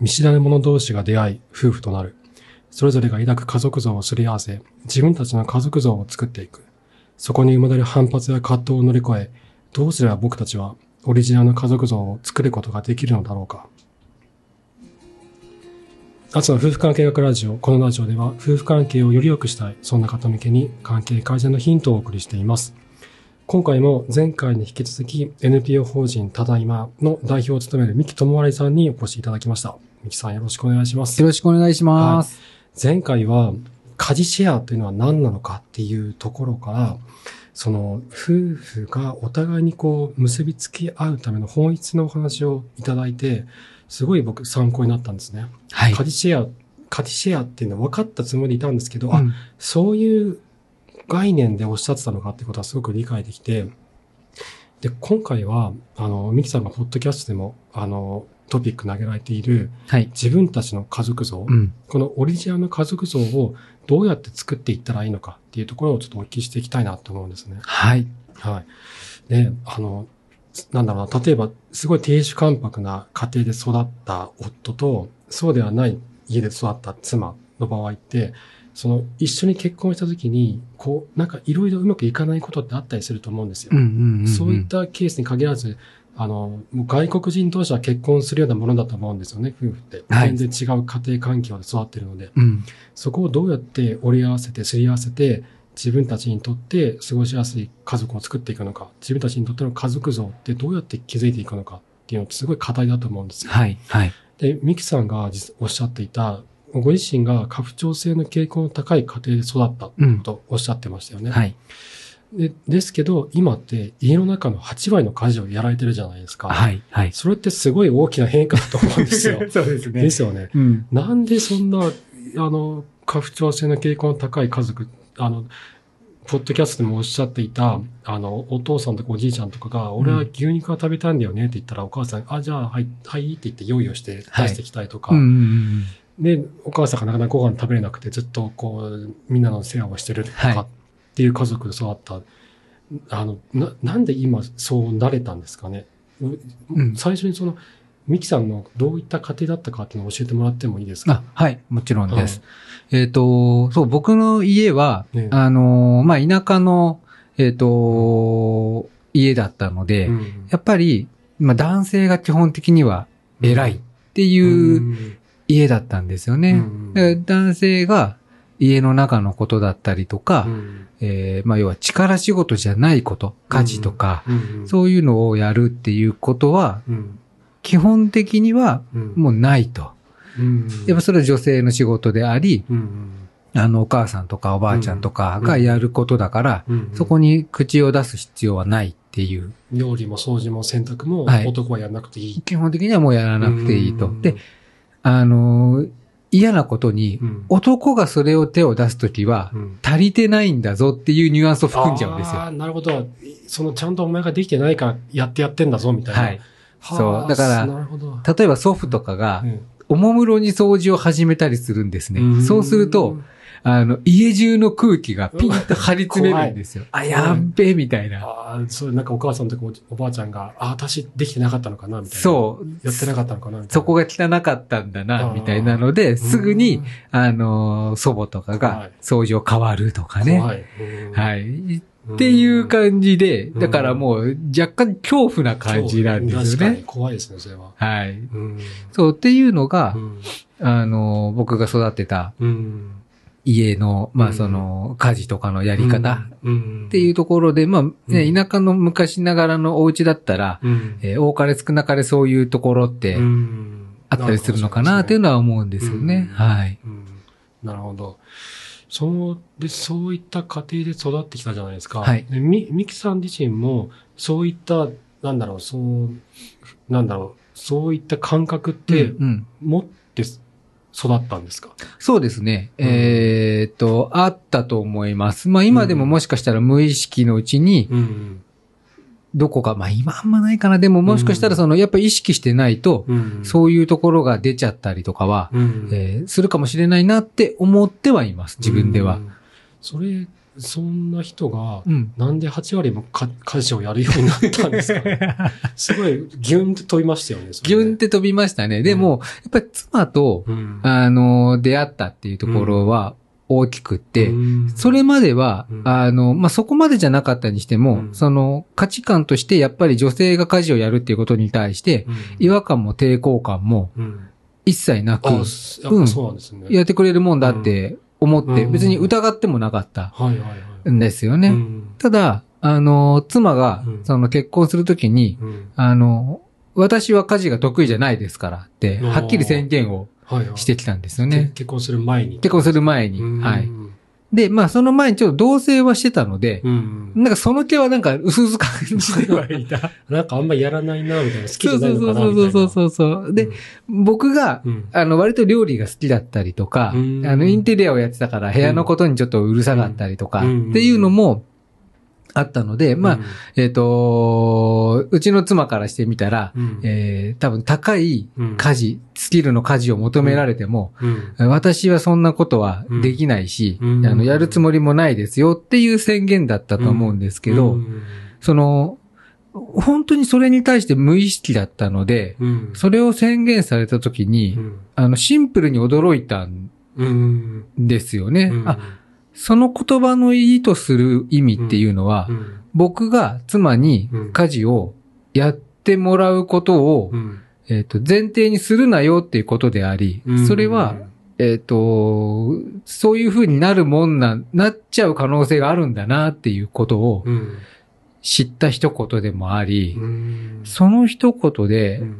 見知らぬ者同士が出会い、夫婦となる。それぞれが抱く家族像をすり合わせ、自分たちの家族像を作っていく。そこに生まれる反発や葛藤を乗り越え、どうすれば僕たちはオリジナルの家族像を作ることができるのだろうか。あつの夫婦関係学ラジオ。このラジオでは夫婦関係をより良くしたい。そんな方向けに関係改善のヒントをお送りしています。今回も前回に引き続き NPO 法人ただいまの代表を務める三木智丸さんにお越しいただきました。三木さんよろしくお願いしますよ。ろしくお願いします。前回は家事シェアというのは何なのかっていうところから、その夫婦がお互いにこう結びつき合うための本質のお話をいただいて、すごい僕参考になったんですね。はい。家事シェア、家事シェアっていうのは分かったつもりでいたんですけど、あ、うんそういう概念でおっしゃってたのかってことはすごく理解できて、で、今回は、あの、ミキさんがポッドキャストでも、あの、トピック投げられているはい。自分たちの家族像、うん。このオリジナルの家族像をどうやって作っていったらいいのかっていうところをちょっとお聞きしていきたいなと思うんですね。はい。はい。で、あの、なんだろうな、例えば、すごい亭主関白な家庭で育った夫と、そうではない家で育った妻の場合って、その一緒に結婚した時に、こう、なんかいろいろうまくいかないことってあったりすると思うんですよ。そういったケースに限らず、あの、もう外国人同士は結婚するようなものだと思うんですよね、夫婦って。はい全然違う家庭環境で育ってるので。うん。そこをどうやって折り合わせて、すり合わせて、自分たちにとって過ごしやすい家族を作っていくのか、自分たちにとっての家族像ってどうやって築いていくのかっていうのってすごい課題だと思うんですよ。はい。はい。で、ミキさんが実おっしゃっていた、ご自身が家父長制の傾向の高い家庭で育ったうん。とおっしゃってましたよね。はい。でですけど、今って家の中の8割の家事をやられてるじゃないですか。はい。はい。それってすごい大きな変化だと思うんですよ。そうですで。すよね。うん。なんでそんな、あの、家父長制の傾向の高い家族、あの、ポッドキャストでもおっしゃっていた、あの、お父さんとかおじいちゃんとかが、俺は牛肉が食べたいんだよねって言ったら、お母さん、あ、じゃあ、はい、はいって言って用意をして出してきたりとか、うんうんで、お母さんがなかなかご飯食べれなくて、ずっとこう、みんなの世話をしてるとはい。かっていう家族で育った、あの、な、なんで今そうなれたんですかね？ううん。最初にその、ミキさんのどういった家庭だったかっていうのを教えてもらってもいいですか？あ、はい。もちろんです。えっと、そう、僕の家はね、あの、まあ、田舎の、えっと、家だったので、うん。やっぱり、まあ、男性が基本的には偉いっていううん家だったんですよね。男性が家の中のことだったりとか、うん。えーまあ要は力仕事じゃないこと、家事とか、うんそういうのをやるっていうことは、うん。基本的にはうん。もうないと。うんやっぱそれは女性の仕事であり、うんあのお母さんとかおばあちゃんとかがやることだから、うんそこに口を出す必要はないっていう。料理も掃除も洗濯もはい。男はやらなくていい。基本的にはもうやらなくていいと。うん。で、あのー嫌なことに、うん男がそれを手を出すときはう、ん足りてないんだぞっていうニュアンスを含んじゃうんですよ。ああ、なるほど。そのちゃんとお前ができてないからやってやってんだぞ、みたいな。はい。はあそうだからなるほど。例えば祖父とかがう、んおもむろに掃除を始めたりするんですね。んそうすると、、あの、家中の空気がピンと張り詰めるんですよ。あ、やっべえ、みたいな。ああ、そう、なんかお母さんとかおおばあちゃんが、ああ、私できてなかったのかな、みたいな。そう。やってなかったのかな、みたいな。そこが汚かったんだあな、ーみたいなので、すぐにうん、あのー、祖母とか怖がい掃除を変わるとかね。怖い。うんはい。っていう感じで、うんだからもう若干恐怖な感じなんですよね。怖いですね、それは。はい。うん。そう、っていうのがう、ん。あのー、僕が育てたうん。家の、まうんあその、家事とかのやり方うん。っていうところで、まあ、ね、うん田舎の昔ながらのお家だったら、うん。えー多かれ少なかれそういうところってうんあったりするのかなっていうのは思うんですよね。うんはい。うんなるほど。そう、で、そういった家庭で育ってきたじゃないですか。はいでみ、ミキさん自身も、そういった、なんだろう、そう、なんだろう、そういった感覚ってうんうん持って育ったんですか、そうですね。うんえーっと、あったと思います。まあ今でももしかしたら無意識のうちに、うん。どこか、まあ今あんまないかな。でももしかしたらその、やっぱ意識してないと、うん。そういうところが出ちゃったりとかは、うん。えーするかもしれないなって思ってはいます。自分ではう。ん。それ、そんな人が、うん。なんで8割もか家事をやるようになったんですかね すごいギュンって飛びましたよね。ねギュンって飛びましたね。でも、やっぱり妻と、うん。あの、出会ったっていうところは大きくって、うんそれまでは、うんあの、まあ、そこまでじゃなかったにしても、うんその価値観としてやっぱり女性が家事をやるっていうことに対して、うん違和感も抵抗感もうん一切なく、うなんですね。やってくれるもんだって思って、うん別に疑ってもなかった。んですよね。うんただ、あの、妻がうん、その結婚するときに、うんあの、私は家事が得意じゃないですからって、はっきり宣言を。してきたんですよけね。結婚する前に。結婚する前に。うんはい。で、まあその前にちょっと同棲はしてたので、うん。なんかその気はなんか薄々感じてはいた。なんかあんまやらないな、みたいな。好きじそうそうゃないのかな、そうみたいな。そうそうそう。で、僕が、うん、あの、割と料理が好きだったりとか、あうんの、インテリアをやってたから部屋のことにちょっとうるさかったりとか、うんっていうのもあったので、まあ、えっ、と、うちの妻からしてみたら、うん、えー、多分高いうん。家事、スキルの家事を求められても、うん、私はそんなことはできないし、うん。あの、やるつもりもないですよっていう宣言だったと思うんですけど、うん。その、本当にそれに対して無意識だったので、うん、それを宣言された時に、うん、あの、シンプルに驚いたんうん、ですよね。うん。あ、その言葉の意図する意味っていうのは、うん、僕が妻に家事をやってもらうことを、うん、えっ、と、前提にするなよっていうことであり、うん。それは、、えっ、と、そういう風になるもんな、なっちゃう可能性があるんだなっていうことをうん、知った一言でもあり、うん、その一言うで、ん。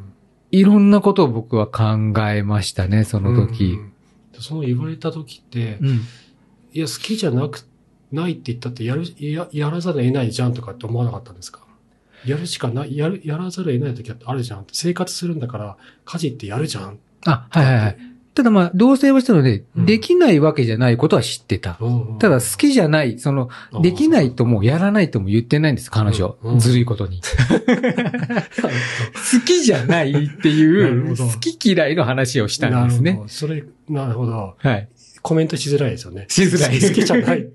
いろんなことを僕は考えましたね、その時。う。ん。その言われた時って、うん。いや、好きじゃなく、ないって言ったって、やる、や、やらざるを得ないじゃんとかって思わなかったんですか？やるしかない、やる、やらざるを得ない時あるじゃん。生活するんだから、家事ってやるじゃん。あ、はいはいはい。ただまあ、同棲はしたので、うんできないわけじゃないことは知ってた。ただ好きじゃない、その、できないともやらないとも言ってないんです、彼女うんう。んずるいことに。好きじゃないってないう、好き嫌いの話をしたんですねなるほ。ど。それ、なるほど。はい。コメントしづらいですよね。しづらい好きじゃない。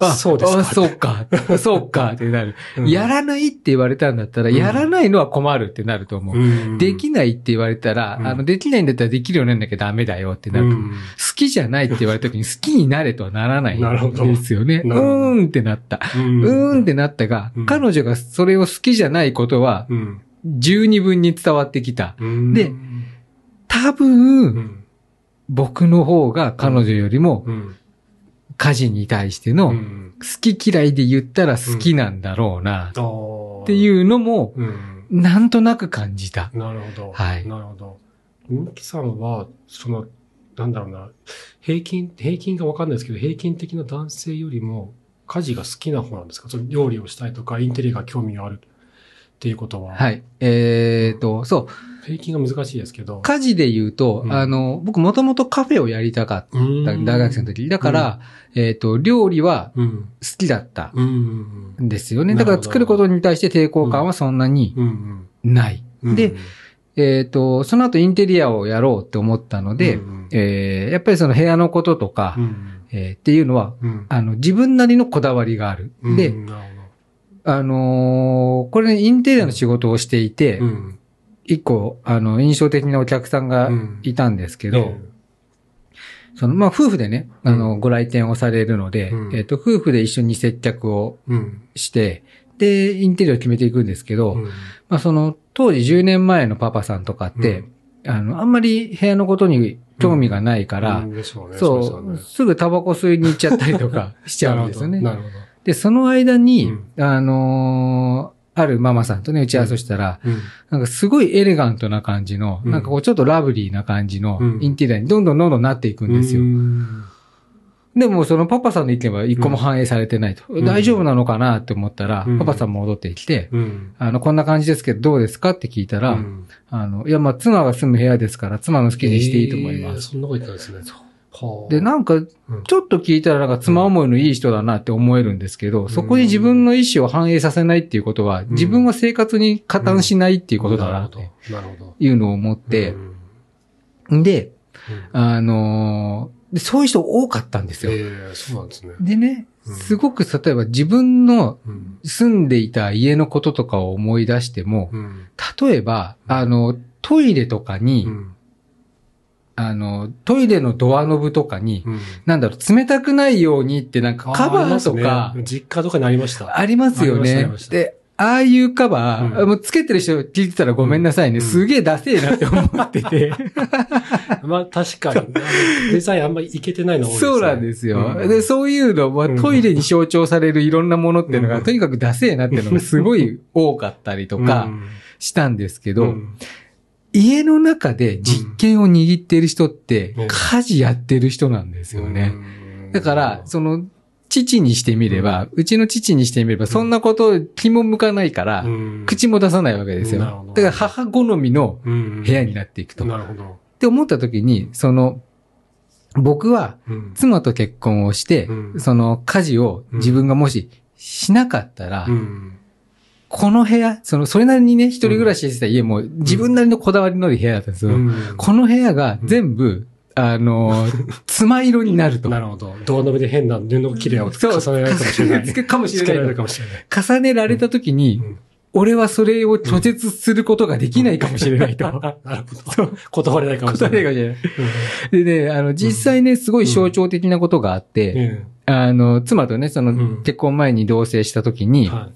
あ、そうですか。あ、そうか。そうかってなる。うんやらないって言われたんだったら、うんやらないのは困るってなると思う。うんできないって言われたら、うんあの、できないんだったらできるようにならなきゃダメだよってなる。うん好きじゃないって言われた時に好きになれとはならない なるほどんですよね。うーんってなった。うーんってなったが、うん彼女がそれを好きじゃないことは、うん十二分に伝わってきた。うんで多う分、ん僕の方が彼女よりもうん家事に対してうの好んき嫌いで言ったら好きなんだろうな、っていうのも、うんなんとなく感じた。なるほど。はいなるほど。みきさんは、その、なんだろうな、平均、平均がわかんないですけど、平均的な男性よりも家事が好きな方なんですか？その料理をしたいとか、インテリが興味があるっていうことは。。はいい。えーと、そう。平均が難しいですけど。家事で言うと、うんあの、僕もともとカフェをやりたかっうんた、大学生の時。だから、えっ、と、料理はうん。好きだったうん。んですよね。だから作ることに対して抵抗感はそんなにうん。ない。うん。でえっ、と、その後インテリアをやろうって思ったので、うんえーやっぱりその部屋のこととか、うん。えーっていうのは、うん。あの、自分なりのこだわりがある。うんで、あのーこれね、インテリアの仕事をしていて。うん。一個、あの、印象的なお客さんがうん。いたんですけど、えその、まあ、夫婦でね、あの、ご来店をされるので、うん。えっ、と、夫婦で一緒に接客を。して、で、インテリアを決めていくんですけど、うん。まあ、その、当時10年前のパパさんとかって、あの、あんまり部屋のことに興味がないから、そう、ですぐタバコ吸いに行っちゃったりとかしちゃうんですよね。なるほど。で、その間に、うあのーあるママさんとね、打ち合わせをしたら、なんかすごいエレガントな感じの、うんなんかこうちょっとラブリーな感じのうんインテリアにどんどんどんどんなっていくんですよ。うんでもそのパパさんの意見は一個も反映されてないと。うん大丈夫なのかなって思ったら、うんパパさん戻ってきて、うん。あの、こんな感じですけどどうですかって聞いたら、うんあの、いや、まあ、妻が住む部屋ですから、妻の好きにしていいと思います。えーそんなこと言ったんですね。はあで、なんか、ちょっと聞いたらなんか妻思いのいい人だなって思えるんですけど、そこに自分の意思を反映させないっていうことは、自分は生活に加担しないっていうことだなってなるほど。いうのを思って、で、あのーで、そういう人多かったんですよ。ええそうなんですね。でね、うんすごく例えば自分のうん。住んでいた家のこととかを思い出しても、うん。例えば、あの、トイレとかに、うん。あの、トイレのドアノブとかに、うん。なんだろう、冷たくないようにってなんかカバーとかね実家とかにありました。ありますよねで、ああいうカバー、うんもうつけてる人聞いてたらごめんなさいね。うんすげえダセえなって思ってて。まあ確かに。デザインあんまりいけてないの多いですね。そうなんですよ。うんで、そういうのはうんトイレに象徴されるいろんなものっていうのが、うんとにかくダセえなっていうのがすごい多かったりとかうんしたんですけど、うん家の中で実験を握っている人ってうん、家事やってる人なんですよね。うん。だから、その、父にしてみれば、うちの父にしてみれば、そんなこと気も向かないから、うん。口も出さないわけですよ。だから母好みのうん部屋になっていくと。っなるほど。て思った時に、その、僕はうん。妻と結婚をして、うん。その家事を自分がもししなかったら、うんこの部屋、その、それなりにね、一人暮らししてた家も自分なりのこだわりのある部屋だったんですよ。うんこの部屋が全部、あの、妻色になると。なるほど。ドアノブで変な布切れをそう、重ねられるかもしれない。つけかもしれないと。かもしれない。重ねられた時に、うん俺はそれを拒絶することができないかもしれないと。なるほど。断れないかもしれない。断れないかもしれない。でね、あの、実際ね、すごい象徴的なことがあって、えあの、妻とね、その、うん結婚前に同棲した時に、えは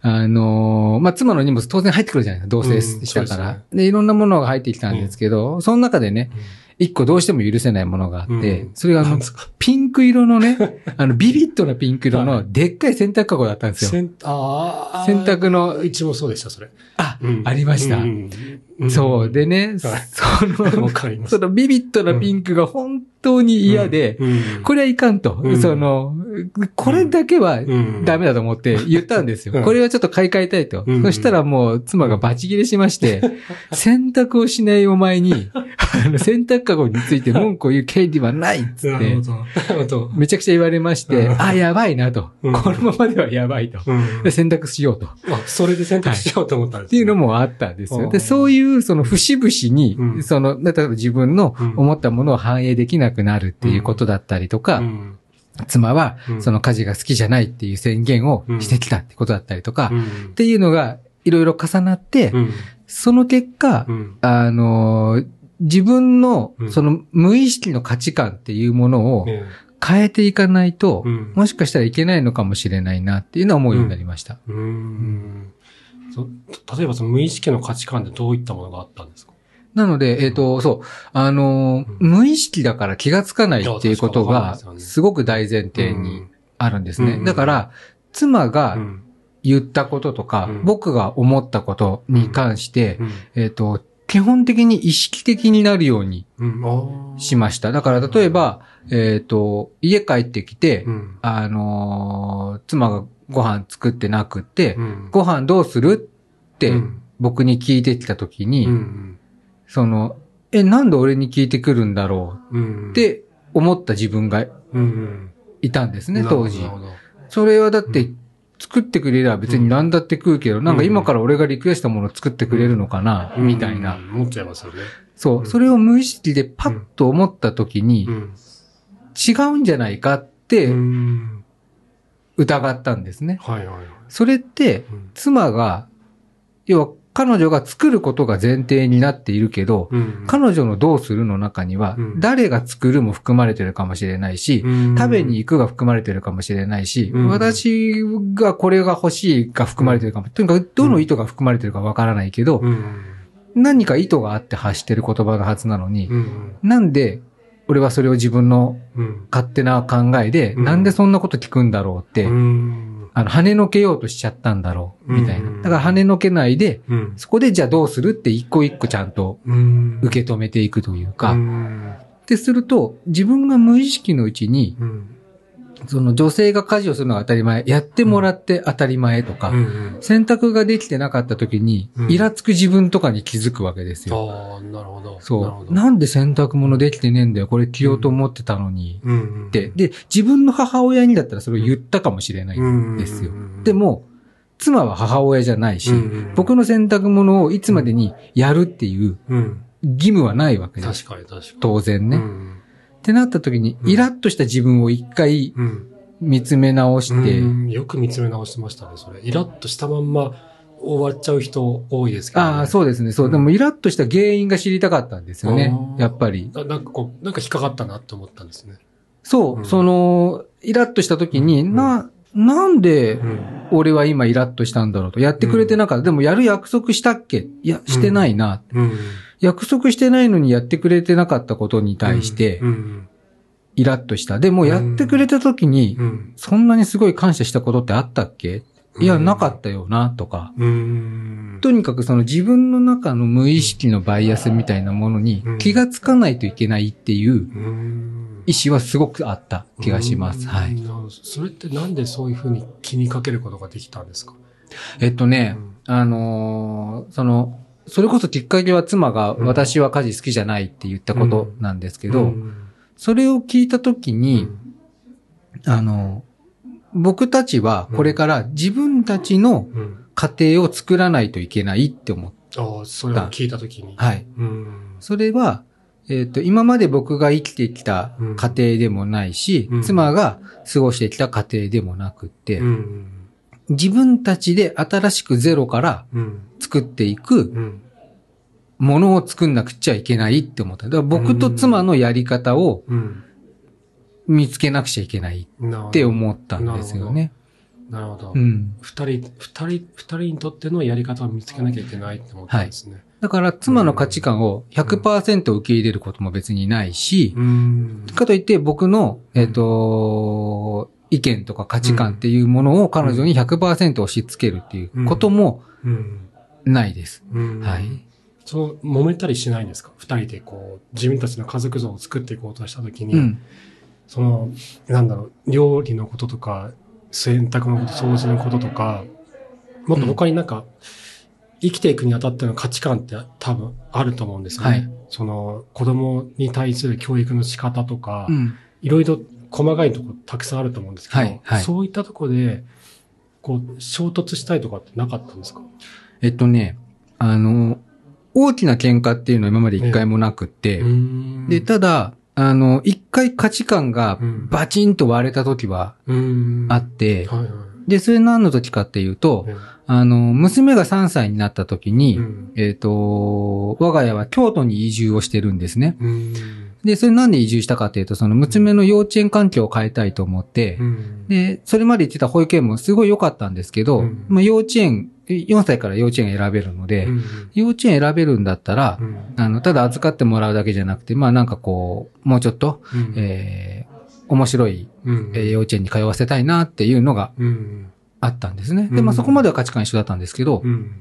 あの、まあ、妻の荷物当然入ってくるじゃないですか、同棲したから。うんでいろんなものが入ってきたんですけど、その中でね、一個どうしても許せないものがあって、うん。それがあのピンク色のね、あの、ビビッドなピンク色のでっかい洗濯かごだったんですよ。洗濯の、うちもそうでした、それ。あ、うん。ありました。そう。でね、はいそわの。そのビビッドなピンクが本当に嫌で、うん、これはいかんと。うんその、これだけはうんダメだと思って言ったんですよ。うんこれはちょっと買い替えたいと。うんそしたらもう妻がバチ切れしまして、洗濯をしないお前に、あの洗濯かごについて文句を言う権利はないっつって。めちゃくちゃ言われまして、うんあ、やばいなと。うんこのままではやばいと。洗濯しようと。それで選択しようと思ったんです、ていうのもあったんですよ。うんで、そういうその節々に、うん。その、例えば自分の思ったものを反映できなくなるっていうことだったりとか、うん。妻はうん。その家事が好きじゃないっていう宣言をしてきたってことだったりとか、うん。っていうのがいろいろ重なって、うん。その結果、うん。あのー自分のうん。その無意識の価値観っていうものをね。変えていかないと、うん。もしかしたらいけないのかもしれないなっていうのは思うようになりました。うーんそ例えばその無意識の価値観ってどういったものがあったんですか？なので、えっ、と、そう、あのーうん。無意識だから気がつかないっていうことがですごく大前提にあるんですね。うん。だから、妻がうん。言ったこととか、うん。僕が思ったことに関して、うん。えっ、と、基本的に意識的になるようにしました。だから、例えば、えっ、と、家帰ってきて、うん。あのー妻がご飯作ってなくって、うん。ご飯どうする？ってうん。僕に聞いてきたときに、うんその、え、なんで俺に聞いてくるんだろう？って思った自分がうんいたんですね、当時。それはだってうん、作ってくれれば別に何だって食うけど、なんか今から俺がリクエストものを作ってくれるのかな、みたいな。う。ん。思っちゃいますよね。そうう、ん。それを無意識でパッと思った時にう、ん。違うんじゃないかっうてん疑ったんですね。はいはいはい。それって、うん。妻が、要は彼女が作ることが前提になっているけど、うん彼女のどうするの中にはう、ん。誰が作るも含まれてるかもしれないし、うん。食べに行くが含まれてるかもしれないし、うん。私がこれが欲しいが含まれてるかも、とにかくどの意図が含まれてるかわからないけど、うん。何か意図があって発してる言葉のはずなのに、うん。なんで俺はそれを自分のうん。勝手な考えで、うん。なんでそんなこと聞くんだろうって、うん。あの、跳ねのけようとしちゃったんだろう、みたいな。うん。だから跳ねのけないで、うん。そこでじゃあどうするって一個一個ちゃんとうん。受け止めていくというか、うん。ってすると、自分が無意識のうちに、うんその女性が家事をするのが当たり前、やってもらって当たり前とか、うん選択ができてなかった時にう、んイラつく自分とかに気づくわけですよ。ああ、なるほど。そう。なんで洗濯物できてねえんだよ、これ着ようと思ってたのに。って。で、自分の母親にだったらそれを言ったかもしれないんですよ。で、も、妻は母親じゃないし、うん僕の洗濯物をいつまでにやるっていううん義務はないわけです。確かに確かに。当然ね。っうんってなった時に、イラッとした自分を一回うん。見つめ直して、うんよく見つめ直してましたね、それ。イラッとしたまんま終わっちゃう人多いですけど、ね。ああ、そうですね。そう。うんでも、イラッとした原因が知りたかったんですよねやっぱり。ななんかこう、なんか引っかかったなって思ったんですね。そう、うんその、イラッとした時に、うんな、なんでうん。俺は今イラッとしたんだろうと。やってくれてなかった。でもやる約束したっけ？いや、してないな。うん。約束してないのにやってくれてなかったことに対してう、ん。イラッとした。でもやってくれた時にう、ん。そんなにすごい感謝したことってあったっけ？いや、うんなかったよな、とか。うん。とにかくその自分の中の無意識のバイアスみたいなものにうん気がつかないといけないっていううん。意志はすごくあった気がします。はい。それってなんでそういうふうに気にかけることができたんですか？えっとね、うんあのーその、それこそきっかけは妻がうん私は家事好きじゃないって言ったことなんですけど、うんそれを聞いたときに、あの、僕たちはこれから自分たちのうん。家庭を作らないといけないって思っああ、それを聞いたときに。はい。うん。それは、えっ、と、今まで僕が生きてきた家庭でもないし、うん妻が過ごしてきた家庭でもなくって、うん。自分たちで新しくゼロからうん。作っていくうん。ものを作んなくちゃいけないって思った。だから僕と妻のやり方をうん。見つけなくちゃいけないって思ったんですよね。なるほど。うん。二人、二人、二人にとってのやり方を見つけなきゃいけないって思ったんですね。だから妻の価値観を100%受け入れることも別にないし、うん。かといって僕の、えっ、と、意見とか価値観っていうものを彼女に100%押し付けるっていうこともうん。ないです。うん。はい。その、揉めたりしないんですか？二人でこう、自分たちの家族像を作っていこうとしたときに、うん。その、なんだろう、料理のこととか、洗濯のこと、掃除のこととか、もっと他になんか、生きていくにあたっての価値観って多分あると思うんですよね。はいその、子供に対する教育の仕方とか、うん。いろいろ細かいところたくさんあると思うんですけど、はいはい。そういったところで、こう、衝突したいとかってなかったんですか？えっとね、あの、大きな喧嘩っていうのは今まで一回もなくって、で、ただ、あの、一回価値観がうん。バチンと割れた時はうん。あって、はいはい。で、それ何の時かっていうと、あの、娘が3歳になった時に、うん。えっ、と、我が家は京都に移住をしてるんですね。うんで、それなんで移住したかっていうと、その娘の幼稚園環境を変えたいと思って、うんで、それまで行ってた保育園もすごい良かったんですけど、うんまあ幼稚園、4歳から幼稚園選べるので、うん幼稚園選べるんだったらう、んあの、ただ預かってもらうだけじゃなくて、まあなんかこう、もうちょっと、うんえー面白い、うんえー幼稚園に通わせたいなっていうのがうんあったんですね。で、うんまあそこまでは価値観一緒だったんですけど、うん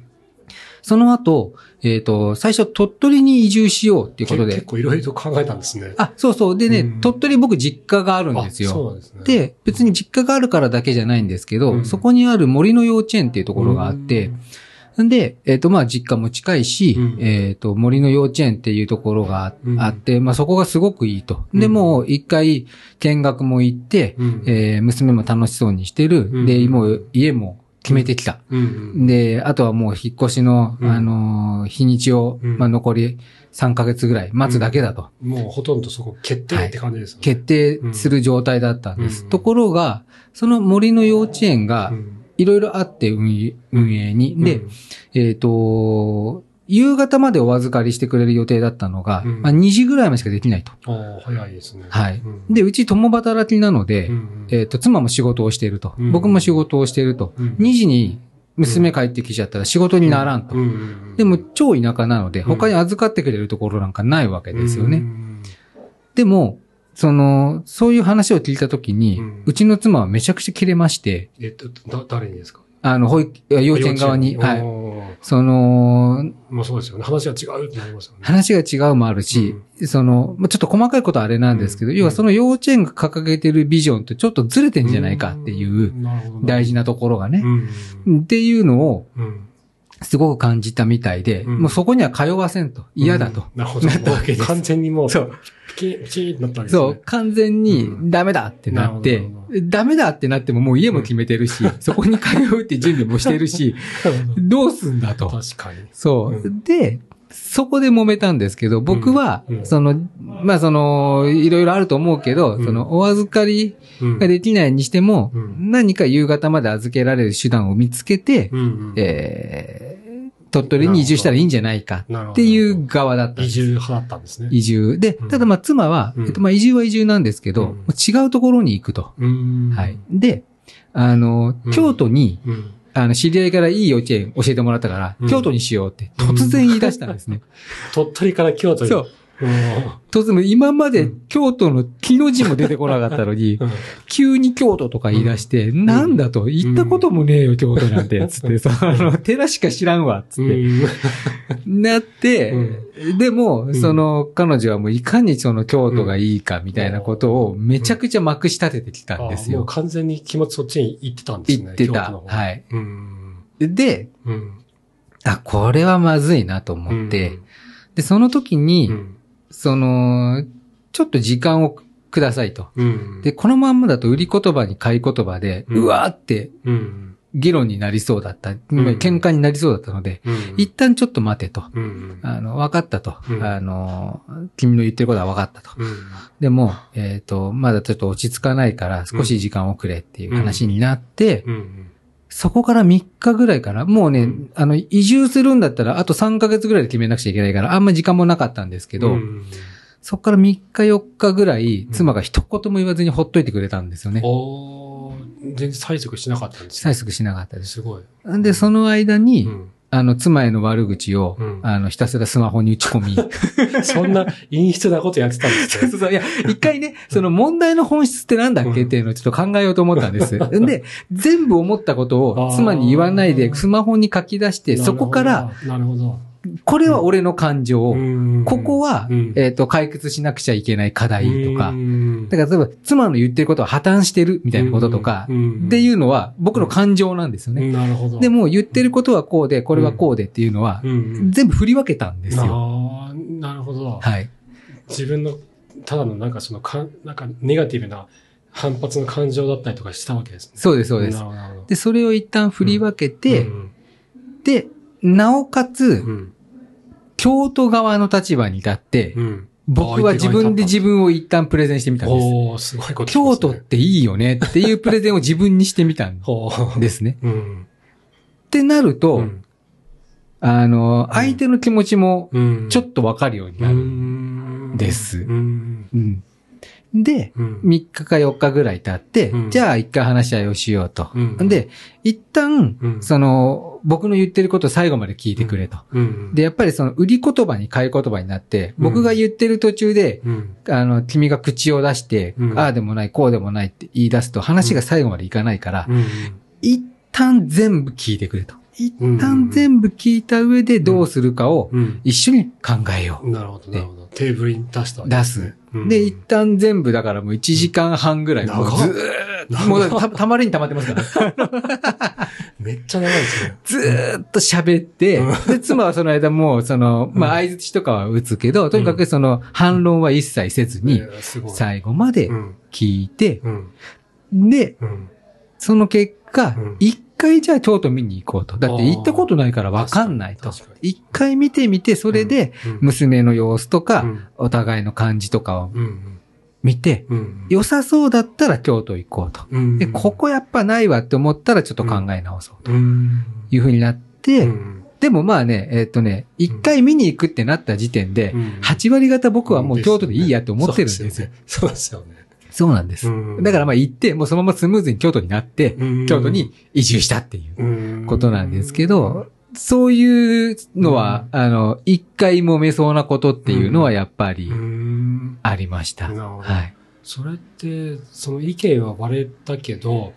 その後、えっ、と、最初鳥取に移住しようっていうことで、け結構いろいろと考えたんですね。あ、そうそう。でね、うん鳥取僕実家があるんですあそうよ。なんですね。で、別に実家があるからだけじゃないんですけど、うんそこにある森の幼稚園っていうところがあって、んで、えっ、と、まあ、実家も近いし、うんえっ、と、森の幼稚園っていうところがあ,、うんって、まあ、そこがすごくいいと。うんで、もう一回見学も行って、うんえー娘も楽しそうにしてる。うんで、もう家も決めてきた。うんで、あとはもう引っ越しの、うんあのー日にちを、うんまあ、残り3ヶ月ぐらい待つだけだと。もうほとんどそこ決定って感じですよね。決定する状態だったんです。うんところが、その森の幼稚園がうんいろいろあって運営に。で、うんえっ、と、夕方までお預かりしてくれる予定だったのが、うんまあ、2時ぐらいまでしかできないと。ああ、早いですね。はいうんで、うち共働きなので、うんえっ、と、妻も仕事をしていると。うん僕も仕事をしていると。うん2時に娘帰ってきちゃったら仕事にならんと。うんうんでも、超田舎なので、うん他に預かってくれるところなんかないわけですよね。うんでも、その、そういう話を聞いたときに、うんうちの妻はめちゃくちゃ切れまして、えっと、だ、誰にですか？あの、保育、幼稚園側に、はい。い。その、まあそうですよね。話が違うってなりますよね。話が違うもあるし、その、まあちょっと細かいことはあれなんですけど、うん要はその幼稚園が掲げてるビジョンとちょっとずれてんじゃないかっていう大事ななところがね、うん。っていうのをうん。すごく感じたみたいで、うんもうそこには通わせんと、嫌だと。なるほど。なったわけです完全にもう、そう。ピキピキーってなったわけですね。そう、完全にダメだってなって、なるほどダメだってなってももう家も決めてるし、そこに通うって準備もしてるし、ど。どうすんだと。確かに。そう。うで、そこで揉めたんですけど、僕は、その、まあその、いろいろあると思うけど、うんその、お預かりうんができないにしても、うん何か夕方まで預けられる手段を見つけて、えー、鳥取に移住したらいいんじゃないかっていう側だったんです。移住派だったんですね。移住。でうん、ただまあ妻は、うんえっとまあ移住は移住なんですけど、うん違うところに行くと。うんはい。。で、あの、うん京都に、うん。あの、知り合いからいい幼稚園教えてもらったから、うん京都にしようって突然言い出したんですね。鳥取から京都に。そう。うん。突然、今までうん。京都の木の字も出てこなかったのに、うん。急に京都とか言い出して、なんだと、行ったこともねえよ、京都なんて、つって、その、寺しか知らんわ、つって、なって、でも、ん。その、彼女はもういかにその京都がいいかみたいなことをめちゃくちゃまくし立ててきたんですよ。あもう完全に気持ちそっちに行ってたんですね。行ってた。はい。うん。で、うん。あ、これはまずいなと思って、で、その時に、うん、その、ちょっと時間をくださいと。うん。で、このまんまだと売り言葉に買い言葉で、うわーってうん。議論になりそうだった。ん喧嘩になりそうだったので、うん。一旦ちょっと待てと。うん。あの、分かったと。うんあの、君の言ってることは分かったと。うん。でも、えっ、と、まだちょっと落ち着かないから少し時間をくれっていう話になって、うん。そこから3日ぐらいかな。もうね、うんあの、移住するんだったらあと3ヶ月ぐらいで決めなくちゃいけないから、あんま時間もなかったんですけど、うんそこから3日4日ぐらい、うん妻が一言も言わずにほっといてくれたんですよね。おー全然催促しなかったんですね催促しなかったです。すごい。で、その間に、うんあの、妻への悪口を、うんあの、ひたすらスマホに打ち込み。そんな陰湿なことやってたんですね。そうそう。いや、一回ね、その問題の本質ってなんだっけ？っていうのをちょっと考えようと思ったんです。で、全部思ったことを妻に言わないで、スマホに書き出して、そこから、、なるほど。これは俺の感情、うんここは、うんえっ、と、解決しなくちゃいけない課題とかう、んだから例えば、妻の言ってることは破綻してるみたいなこととか、っていうのは僕の感情なんですよね。なるほど。で、も、言ってることはこうで、これはこうでっていうのは、うん全部振り分けたんですよ。ああ、なるほど。はい。自分の、ただのなんかそのかん、なんかネガティブな反発の感情だったりとかしたわけですね。そうです、そうです。で、それを一旦振り分けて、うんで、なおかつ、うん京都側の立場に立って、うん。僕は自分で自分を一旦プレゼンしてみたんです。おー、すごいこと、京都っていいよねっていうプレゼンを自分にしてみたん。ですね。うん。ってなると、うんあの、相手の気持ちもうん。ちょっとわかるようになる。んですうん。うんで、うん。3日か4日ぐらい経って、うんじゃあ一回話し合いをしようと。うんで、一旦、うんその、僕の言ってることを最後まで聞いてくれと。うん。で、やっぱりその、売り言葉に買い言葉になって、うん僕が言ってる途中で、うん。あの、君が口を出して、うんああでもない、こうでもないって言い出すと、話が最後までいかないから、うん。一旦全部聞いてくれと。一うん旦全部聞いた上でどうするかをうん。一緒に考えよう。なるほど、なるほど。テーブルに出したわけ出す。うんで、一旦全部だからもう1時間半ぐらい、もうずーっと、もうた、たまりに溜まってますから。めっちゃ長いですね。ずーっと喋って、で、妻はその間もう、その、まあ、相槌とかは打つけど、とにかくその、反論は一切せずに。最後までうん。聞いて、うん。で、うん。その結果うん、一回じゃあ京都見に行こうと。だって行ったことないからわかんないと一回見てみて、それで、うん娘の様子とか、うんお互いの感じとかをうん。見て、うん。良さそうだったら京都行こうと。うん。で、ここやっぱないわって思ったらちょっと考え直そうとうん。いうふうになって、うんでもまあね、えっとね、一回見に行くってなった時点で、うん8割方僕はもう京都でいいやって思ってるんですよ。そうですよね。そうなんです。うんだからまあ行って、もうそのままスムーズに京都になって、うん京都に移住したっていううんことなんですけど、そういうのは、あの、一回揉めそうなことっていうのはやっぱりうんありました。はい。それって、その意見は割れたけど、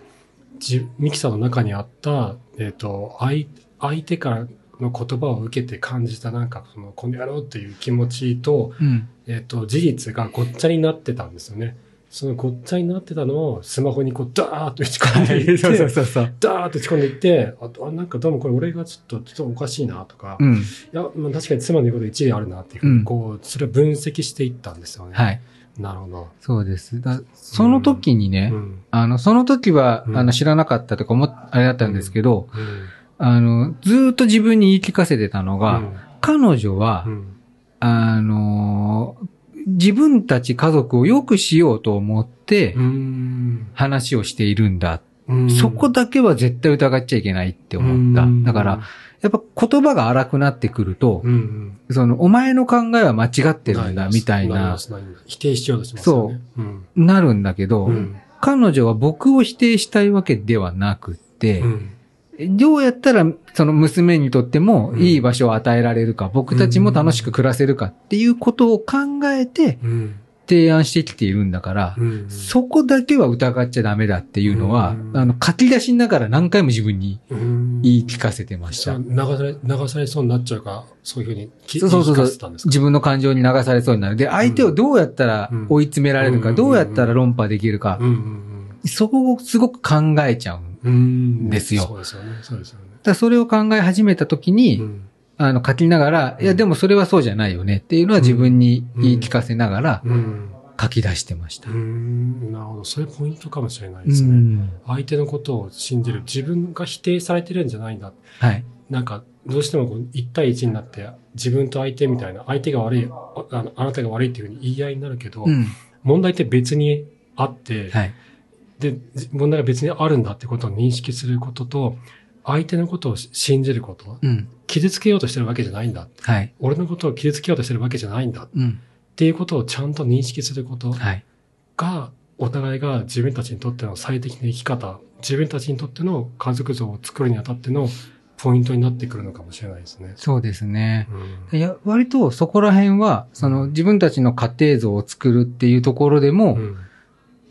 じミキさんの中にあった、えっ、と、相、相手からの言葉を受けて感じたなんか、その、この野郎っていう気持ちと、うん。えっ、と、事実がごっちゃになってたんですよね。そのごっちゃになってたのをスマホにこう、ダーッと打ち込んでいって、そうそうそう。ダーッと打ち込んでいって、あと、あ、なんかどうもこれ俺がちょっと、ちょっとおかしいなとか、いうん。や、まあ、確かに妻の言うこと一理あるなっていうふうに、こう、それを分析していったんですよね。はい。なるほど。そうです。だその時にね、うん。あの、その時は、うんあの、知らなかったとか思っ、あれだったんですけど、うん。あの、ずーっと自分に言い聞かせてたのが、彼女は、うん、あのー自分たち家族を良くしようと思ってうん。話をしているんだ。うんそこだけは絶対疑っちゃいけないって思った。だから、、やっぱ言葉が荒くなってくると、うんうん。その、お前の考えは間違ってるんだ、みたいな否定しようとしますよね。そう。なるんだけど、うん。彼女は僕を否定したいわけではなくって、うん。どうやったらその娘にとってもうん。いい場所を与えられるか、僕たちも楽しく暮らせるかっていうことを考えてうん。提案してきているんだから、うん。そこだけは疑っちゃダメだっていうのは、うん。あの、書き出しながら何回も自分にうん。言い聞かせてました。流され、流されそうになっちゃうか？ら、そういうふうにきそうそうそう自分の感情に流されそうになる。で、相手をどうやったらうん。追い詰められるか、うん。どうやったら論破できるか、うん。うん。そこをすごく考えちゃう。ん。うん。ですよそうですよね。そうですよね。らそれを考え始めた時に、うんあの、書きながら、いや、でもそれはそうじゃないよねっていうのは自分に言い聞かせながらうん。書き出してました。うん。なるほど。それポイントかもしれないでうすね。ん。相手のことを信じる。自分が否定されてるんじゃないんだ。はい。なんか、どうしてもこう1対1になって、自分と相手みたいな、相手が悪い、ああなたが悪いっていうふうに言い合いになるけど、うん。問題って別にあって、はい。で、問題が別にあるんだってことを認識することと、相手のことを信じること、うん。傷つけようとしてるわけじゃないんだ。はい。俺のことを傷つけようとしてるわけじゃないんだ。っうん。ていうことをちゃんと認識することはい。が、お互いが自分たちにとっての最適な生き方、自分たちにとっての家族像を作るにあたってのポイントになってくるのかもしれないですね。そうですね。うんいや、割とそこら辺は、その自分たちの家庭像を作るっていうところでも、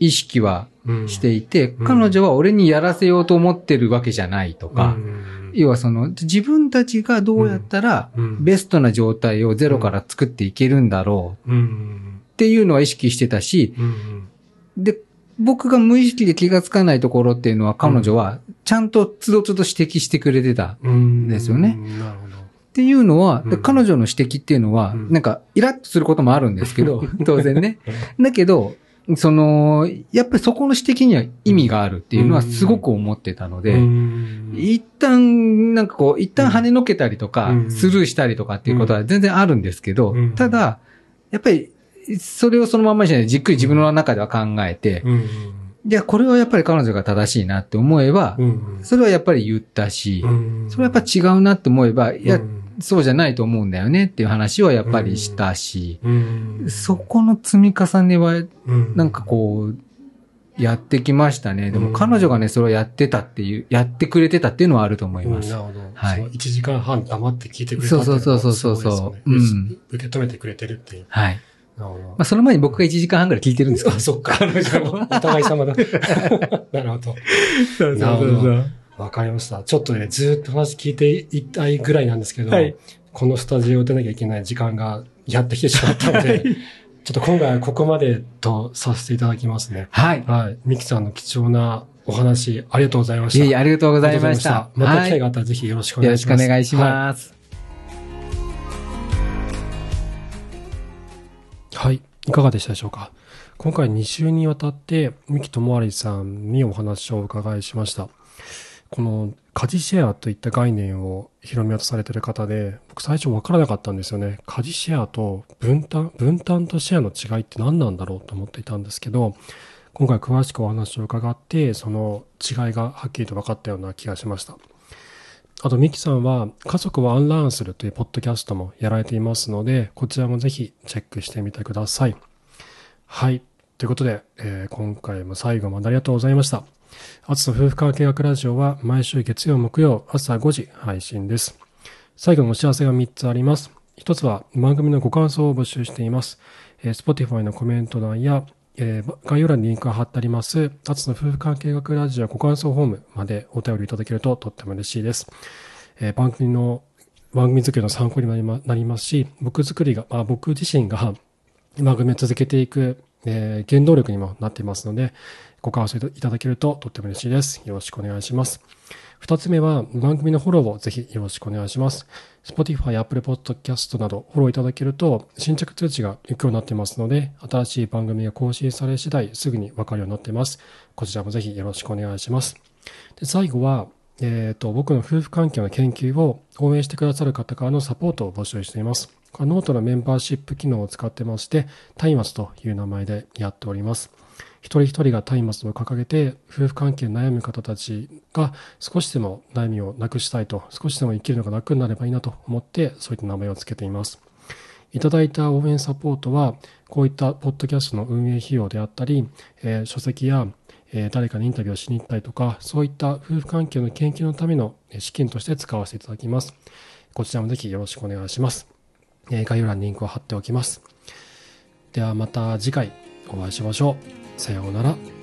意識はうんしていて、うん。彼女は俺にやらせようと思ってるわけじゃないとか、うん。要はその自分たちがどうやったらうん。ベストな状態をゼロから作っていけるんだろう。うん。っていうのは意識してたし、うん。で、僕が無意識で気がつかないところっていうのは彼女はちゃんとつどつど指摘してくれてた。うんですよね。なるほど。っていうのは、うん。彼女の指摘っていうのは、うん。なんか、イラッとすることもあるんですけど、当然ね。だけど、その、やっぱりそこの指摘には意味があるっていうのはすごく思ってたので、うん。一旦、なんかこう、一旦跳ねのけたりとか、うん。スルーしたりとかっていうことは全然あるんですけど、うん。ただ、やっぱり、それをそのまんまにしないでじっくり自分の中では考えて、うん。いや、これはやっぱり彼女が正しいなって思えば、うん。それはやっぱり言ったし、うん。それはやっぱ違うなって思えば、いやう、んそうじゃないと思うんだよねっていう話はやっぱりしたし、うんそこの積み重ねは、うんなんかこう、やってきましたね。でもうん彼女がね、それをやってたっていう、やってくれてたっていうのはあると思います。なるほど。はいその1時間半黙って聞いてくれていそうそうそうそうそううん受け止めてくれてるっていう。はい。なるほどまあ、その前に僕が1時間半ぐらい聞いてるんですけどあ。そっか。お互い様だ。なるほど。そうなるほどわかりました。ちょっとね、ずーっと話聞いていたいぐらいなんですけど、はいこのスタジオ出なきゃいけない時間がやってきてしまったので、ちょっと今回はここまでとさせていただきますね。はい。はい。ミキさんの貴重なお話、ありがとうございました。いえいえ、ありがとうごございました。また機はい。会があったらぜひよろしくおよろし願いします。くお願いしはます。はい。いかがでしたでしょうか？今回2週にわたって、三木智有さんにお話をお伺いしました。この家事シェアといった概念を広めようとされている方で、僕最初分からなかったんですよね。家事シェアと分担、分担とシェアの違いって何なんだろうと思っていたんですけど、今回詳しくお話を伺って、その違いがはっきりと分かったような気がしました。あと、ミキさんは、家族をアンラーンするというポッドキャストもやられていますので、こちらもぜひチェックしてみてください。はい。ということで、えー今回も最後までありがとうございました。アツの夫婦関係学ラジオは毎週月曜、木曜、朝5時配信です。最後のお知らせが3つあります。1つは番組のご感想を募集しています。えー Spotify のコメント欄や、えー概要欄にリンクが貼ってあります、アツの夫婦関係学ラジオご感想フォームまでお便りいただけるととっても嬉しいです。えー番組の、番組作りの参考になりまなりますし、僕作りが、あ僕自身が 番組を続けていく、えー原動力にもなっていますので、ご感想いただけるととっても嬉しいです。よろしくお願いします。二つ目は番組のフォローをぜひよろしくお願いします。Spotify、Apple Podcast などフォローいただけると新着通知が行くようになっていますので、新しい番組が更新され次第すぐにわかるようになっています。こちらもぜひよろしくお願いします。で最後は、えっ、と、僕の夫婦関係の研究を応援してくださる方からのサポートを募集しています。これノートのメンバーシップ機能を使ってまして、松明という名前でやっております。一人一人が松明を掲げて、夫婦関係に悩む方たちが少しでも悩みをなくしたいと、少しでも生きるのが楽になればいいなと思って、そういった名前を付けています。いただいた応援サポートは、こういったポッドキャストの運営費用であったり、えー、書籍や、えー、誰かにインタビューをしに行ったりとか、そういった夫婦関係の研究のための資金として使わせていただきます。こちらもぜひよろしくお願いします。え、概要欄にリンクを貼っておきます。ではまた次回お会いしましょう。さようなら。